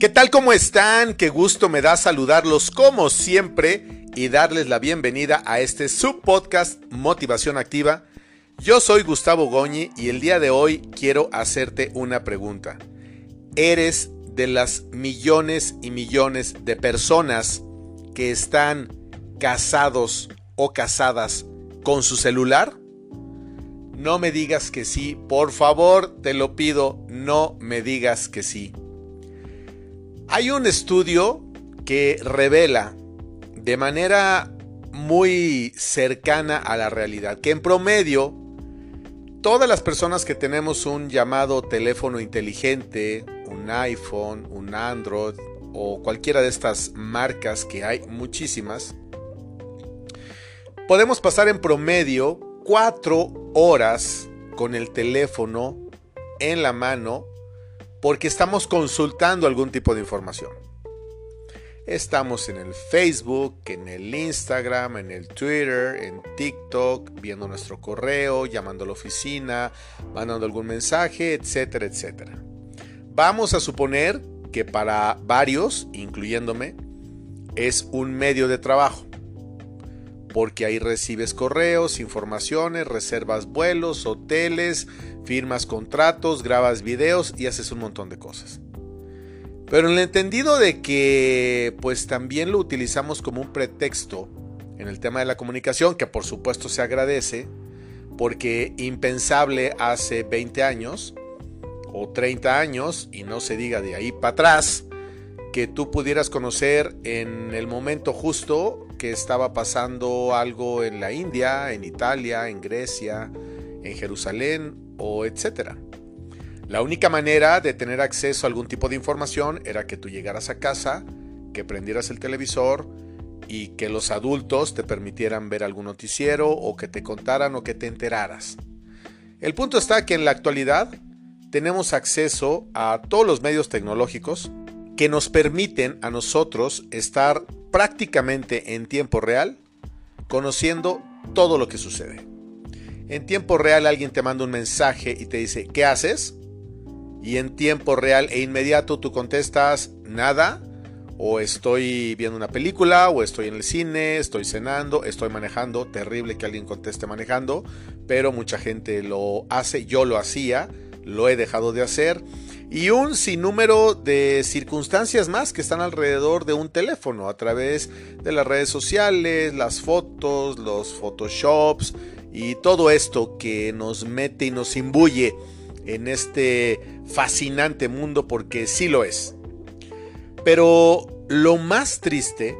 ¿Qué tal como están? Qué gusto me da saludarlos como siempre y darles la bienvenida a este subpodcast Motivación Activa. Yo soy Gustavo Goñi y el día de hoy quiero hacerte una pregunta. ¿Eres de las millones y millones de personas que están casados o casadas con su celular? No me digas que sí, por favor, te lo pido, no me digas que sí. Hay un estudio que revela de manera muy cercana a la realidad que en promedio todas las personas que tenemos un llamado teléfono inteligente, un iPhone, un Android o cualquiera de estas marcas que hay muchísimas, podemos pasar en promedio cuatro horas con el teléfono en la mano porque estamos consultando algún tipo de información. Estamos en el Facebook, en el Instagram, en el Twitter, en TikTok, viendo nuestro correo, llamando a la oficina, mandando algún mensaje, etcétera, etcétera. Vamos a suponer que para varios, incluyéndome, es un medio de trabajo porque ahí recibes correos, informaciones, reservas vuelos, hoteles, firmas contratos, grabas videos y haces un montón de cosas. Pero en el entendido de que pues también lo utilizamos como un pretexto en el tema de la comunicación, que por supuesto se agradece, porque impensable hace 20 años o 30 años, y no se diga de ahí para atrás, que tú pudieras conocer en el momento justo que estaba pasando algo en la India, en Italia, en Grecia, en Jerusalén o etcétera. La única manera de tener acceso a algún tipo de información era que tú llegaras a casa, que prendieras el televisor y que los adultos te permitieran ver algún noticiero o que te contaran o que te enteraras. El punto está que en la actualidad tenemos acceso a todos los medios tecnológicos que nos permiten a nosotros estar prácticamente en tiempo real conociendo todo lo que sucede. En tiempo real alguien te manda un mensaje y te dice, ¿qué haces? Y en tiempo real e inmediato tú contestas, nada, o estoy viendo una película, o estoy en el cine, estoy cenando, estoy manejando. Terrible que alguien conteste manejando, pero mucha gente lo hace, yo lo hacía, lo he dejado de hacer y un sinnúmero de circunstancias más que están alrededor de un teléfono a través de las redes sociales, las fotos, los photoshops y todo esto que nos mete y nos imbuye en este fascinante mundo porque sí lo es. Pero lo más triste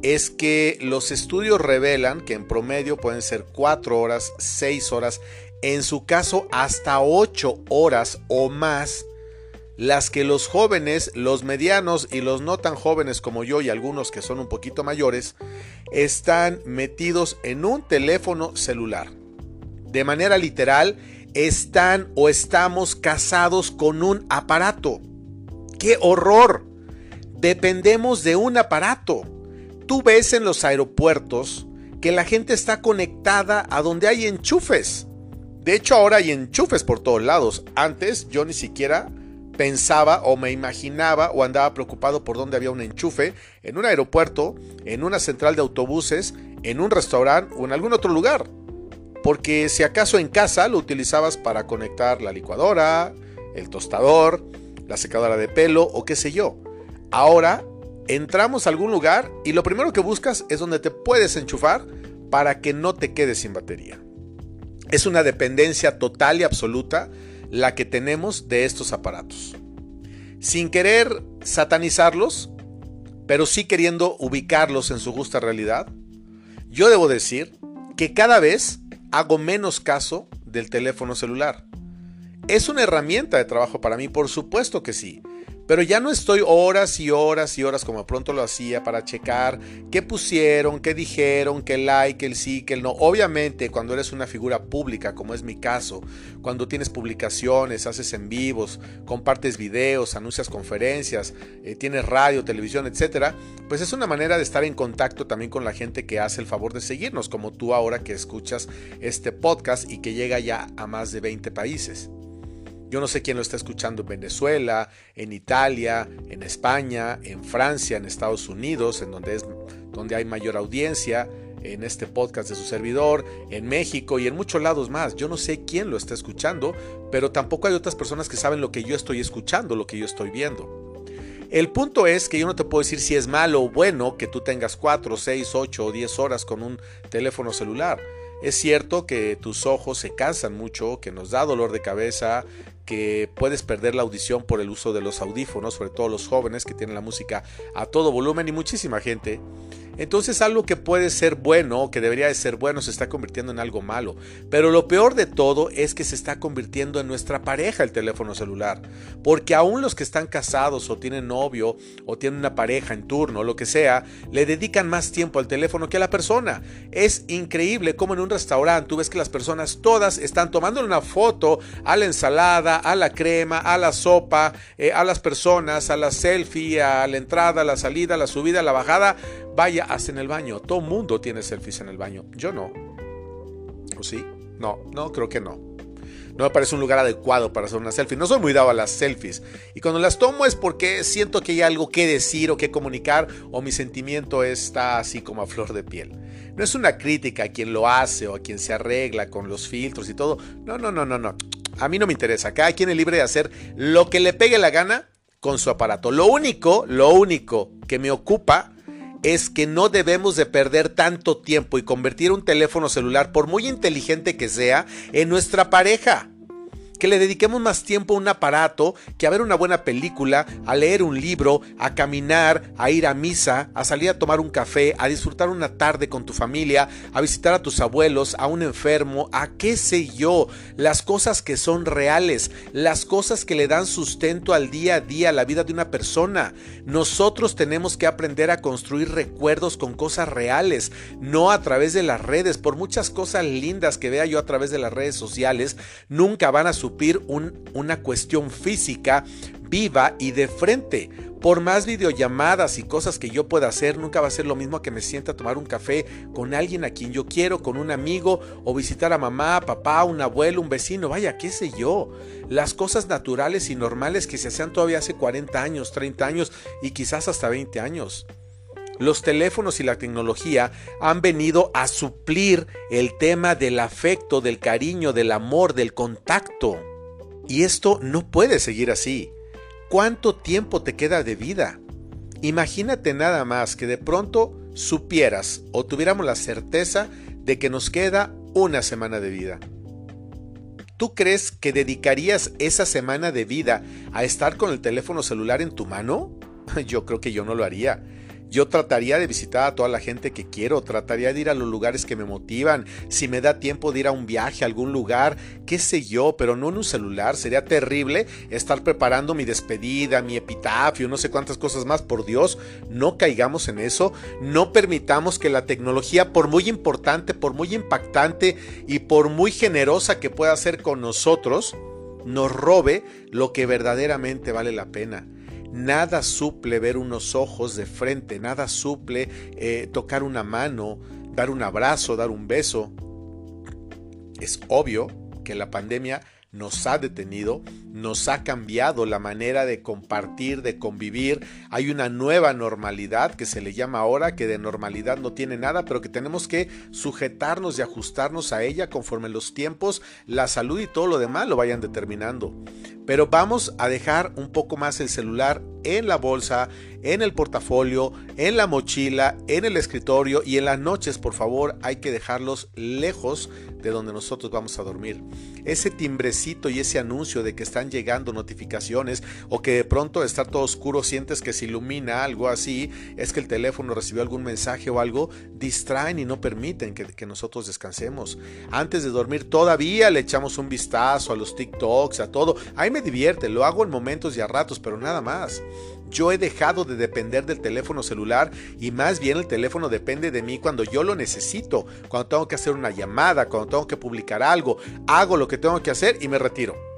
es que los estudios revelan que en promedio pueden ser 4 horas, 6 horas, en su caso hasta 8 horas o más las que los jóvenes, los medianos y los no tan jóvenes como yo y algunos que son un poquito mayores, están metidos en un teléfono celular. De manera literal, están o estamos casados con un aparato. ¡Qué horror! Dependemos de un aparato. Tú ves en los aeropuertos que la gente está conectada a donde hay enchufes. De hecho, ahora hay enchufes por todos lados. Antes yo ni siquiera pensaba o me imaginaba o andaba preocupado por dónde había un enchufe en un aeropuerto, en una central de autobuses, en un restaurante o en algún otro lugar. Porque si acaso en casa lo utilizabas para conectar la licuadora, el tostador, la secadora de pelo o qué sé yo. Ahora entramos a algún lugar y lo primero que buscas es donde te puedes enchufar para que no te quedes sin batería. Es una dependencia total y absoluta la que tenemos de estos aparatos. Sin querer satanizarlos, pero sí queriendo ubicarlos en su justa realidad, yo debo decir que cada vez hago menos caso del teléfono celular. Es una herramienta de trabajo para mí, por supuesto que sí, pero ya no estoy horas y horas y horas como pronto lo hacía para checar qué pusieron, qué dijeron, qué like, el sí, que el no. Obviamente cuando eres una figura pública, como es mi caso, cuando tienes publicaciones, haces en vivos, compartes videos, anuncias conferencias, eh, tienes radio, televisión, etcétera, pues es una manera de estar en contacto también con la gente que hace el favor de seguirnos, como tú ahora que escuchas este podcast y que llega ya a más de 20 países. Yo no sé quién lo está escuchando en Venezuela, en Italia, en España, en Francia, en Estados Unidos, en donde, es, donde hay mayor audiencia, en este podcast de su servidor, en México y en muchos lados más. Yo no sé quién lo está escuchando, pero tampoco hay otras personas que saben lo que yo estoy escuchando, lo que yo estoy viendo. El punto es que yo no te puedo decir si es malo o bueno que tú tengas 4, 6, 8 o 10 horas con un teléfono celular. Es cierto que tus ojos se cansan mucho, que nos da dolor de cabeza, que puedes perder la audición por el uso de los audífonos, sobre todo los jóvenes que tienen la música a todo volumen y muchísima gente. Entonces algo que puede ser bueno, que debería de ser bueno, se está convirtiendo en algo malo. Pero lo peor de todo es que se está convirtiendo en nuestra pareja el teléfono celular. Porque aún los que están casados o tienen novio o tienen una pareja en turno, lo que sea, le dedican más tiempo al teléfono que a la persona. Es increíble como en un restaurante tú ves que las personas todas están tomando una foto a la ensalada, a la crema, a la sopa, eh, a las personas, a la selfie, a la entrada, a la salida, a la subida, a la bajada Vaya, haz en el baño. Todo mundo tiene selfies en el baño. Yo no. ¿O sí? No, no, creo que no. No me parece un lugar adecuado para hacer una selfie. No soy muy dado a las selfies. Y cuando las tomo es porque siento que hay algo que decir o que comunicar o mi sentimiento está así como a flor de piel. No es una crítica a quien lo hace o a quien se arregla con los filtros y todo. No, no, no, no, no. A mí no me interesa. Cada quien es libre de hacer lo que le pegue la gana con su aparato. Lo único, lo único que me ocupa es que no debemos de perder tanto tiempo y convertir un teléfono celular, por muy inteligente que sea, en nuestra pareja que le dediquemos más tiempo a un aparato que a ver una buena película, a leer un libro, a caminar, a ir a misa, a salir a tomar un café, a disfrutar una tarde con tu familia, a visitar a tus abuelos, a un enfermo, a qué sé yo, las cosas que son reales, las cosas que le dan sustento al día a día a la vida de una persona. Nosotros tenemos que aprender a construir recuerdos con cosas reales, no a través de las redes, por muchas cosas lindas que vea yo a través de las redes sociales, nunca van a suplir una cuestión física viva y de frente. Por más videollamadas y cosas que yo pueda hacer, nunca va a ser lo mismo que me sienta a tomar un café con alguien a quien yo quiero, con un amigo, o visitar a mamá, papá, un abuelo, un vecino, vaya, qué sé yo. Las cosas naturales y normales que se hacían todavía hace 40 años, 30 años y quizás hasta 20 años. Los teléfonos y la tecnología han venido a suplir el tema del afecto, del cariño, del amor, del contacto. Y esto no puede seguir así. ¿Cuánto tiempo te queda de vida? Imagínate nada más que de pronto supieras o tuviéramos la certeza de que nos queda una semana de vida. ¿Tú crees que dedicarías esa semana de vida a estar con el teléfono celular en tu mano? Yo creo que yo no lo haría. Yo trataría de visitar a toda la gente que quiero, trataría de ir a los lugares que me motivan, si me da tiempo de ir a un viaje a algún lugar, qué sé yo, pero no en un celular. Sería terrible estar preparando mi despedida, mi epitafio, no sé cuántas cosas más. Por Dios, no caigamos en eso. No permitamos que la tecnología, por muy importante, por muy impactante y por muy generosa que pueda ser con nosotros, nos robe lo que verdaderamente vale la pena. Nada suple ver unos ojos de frente, nada suple eh, tocar una mano, dar un abrazo, dar un beso. Es obvio que la pandemia nos ha detenido, nos ha cambiado la manera de compartir, de convivir. Hay una nueva normalidad que se le llama ahora, que de normalidad no tiene nada, pero que tenemos que sujetarnos y ajustarnos a ella conforme los tiempos, la salud y todo lo demás lo vayan determinando. Pero vamos a dejar un poco más el celular en la bolsa, en el portafolio, en la mochila, en el escritorio y en las noches, por favor, hay que dejarlos lejos de donde nosotros vamos a dormir. Ese timbrecito y ese anuncio de que están llegando notificaciones o que de pronto está todo oscuro, sientes que se ilumina algo así, es que el teléfono recibió algún mensaje o algo, distraen y no permiten que, nosotros descansemos. Antes de dormir todavía le echamos un vistazo a los TikToks, a todo. Ahí me divierte, lo hago en momentos y a ratos, pero nada más. Yo he dejado de depender del teléfono celular y más bien el teléfono depende de mí cuando yo lo necesito, cuando tengo que hacer una llamada, cuando tengo que publicar algo, hago lo que tengo que hacer y me retiro.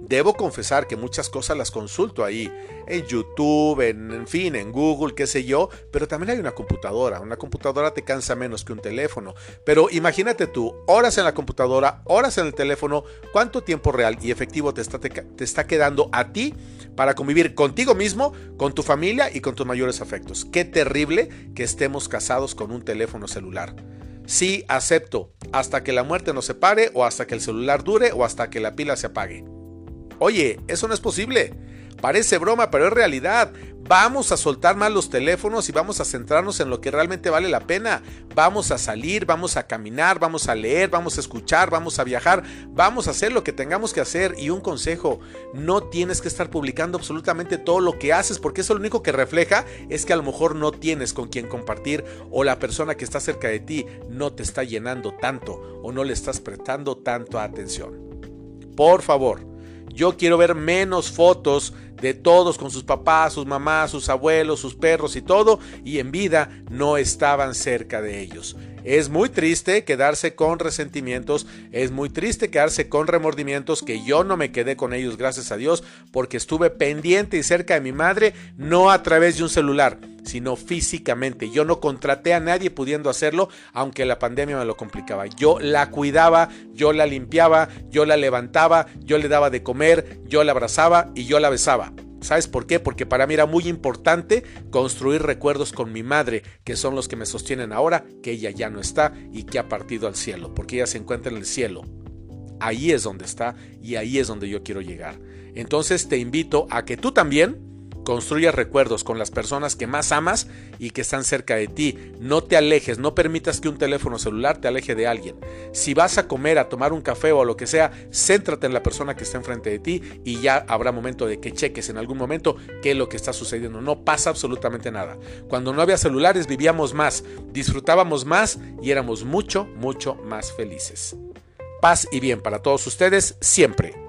Debo confesar que muchas cosas las consulto ahí, en YouTube, en, fin, en Google, qué sé yo, pero también hay una computadora. Una computadora te cansa menos que un teléfono. Pero imagínate tú, horas en la computadora, horas en el teléfono, cuánto tiempo real y efectivo te está, te está quedando a ti para convivir contigo mismo, con tu familia y con tus mayores afectos. Qué terrible que estemos casados con un teléfono celular. Sí, acepto, hasta que la muerte nos separe o hasta que el celular dure o hasta que la pila se apague. Oye, eso no es posible. Parece broma, pero es realidad. Vamos a soltar más los teléfonos y vamos a centrarnos en lo que realmente vale la pena. Vamos a salir, vamos a caminar, vamos a leer, vamos a escuchar, vamos a viajar, vamos a hacer lo que tengamos que hacer. Y un consejo, no tienes que estar publicando absolutamente todo lo que haces porque eso lo único que refleja es que a lo mejor no tienes con quien compartir o la persona que está cerca de ti no te está llenando tanto o no le estás prestando tanto atención. Por favor yo quiero ver menos fotos de todos con sus papás, sus mamás, sus abuelos, sus perros y todo, y en vida no estaban cerca de ellos. Es muy triste quedarse con resentimientos, es muy triste quedarse con remordimientos que yo no me quedé con ellos, gracias a Dios, porque estuve pendiente y cerca de mi madre, no a través de un celular, sino físicamente. Yo no contraté a nadie pudiendo hacerlo, aunque la pandemia me lo complicaba. Yo la cuidaba, yo la limpiaba, yo la levantaba, yo le daba de comer, yo la abrazaba y yo la besaba. ¿Sabes por qué? Porque para mí era muy importante construir recuerdos con mi madre, que son los que me sostienen ahora, que ella ya no está y que ha partido al cielo, porque ella se encuentra en el cielo. Ahí es donde está y ahí es donde yo quiero llegar. Entonces te invito a que tú también Construye recuerdos con las personas que más amas y que están cerca de ti. No te alejes, no permitas que un teléfono celular te aleje de alguien. Si vas a comer, a tomar un café o lo que sea, céntrate en la persona que está enfrente de ti y ya habrá momento de que cheques en algún momento qué es lo que está sucediendo. No pasa absolutamente nada. Cuando no había celulares vivíamos más, disfrutábamos más y éramos mucho, mucho más felices. Paz y bien para todos ustedes siempre.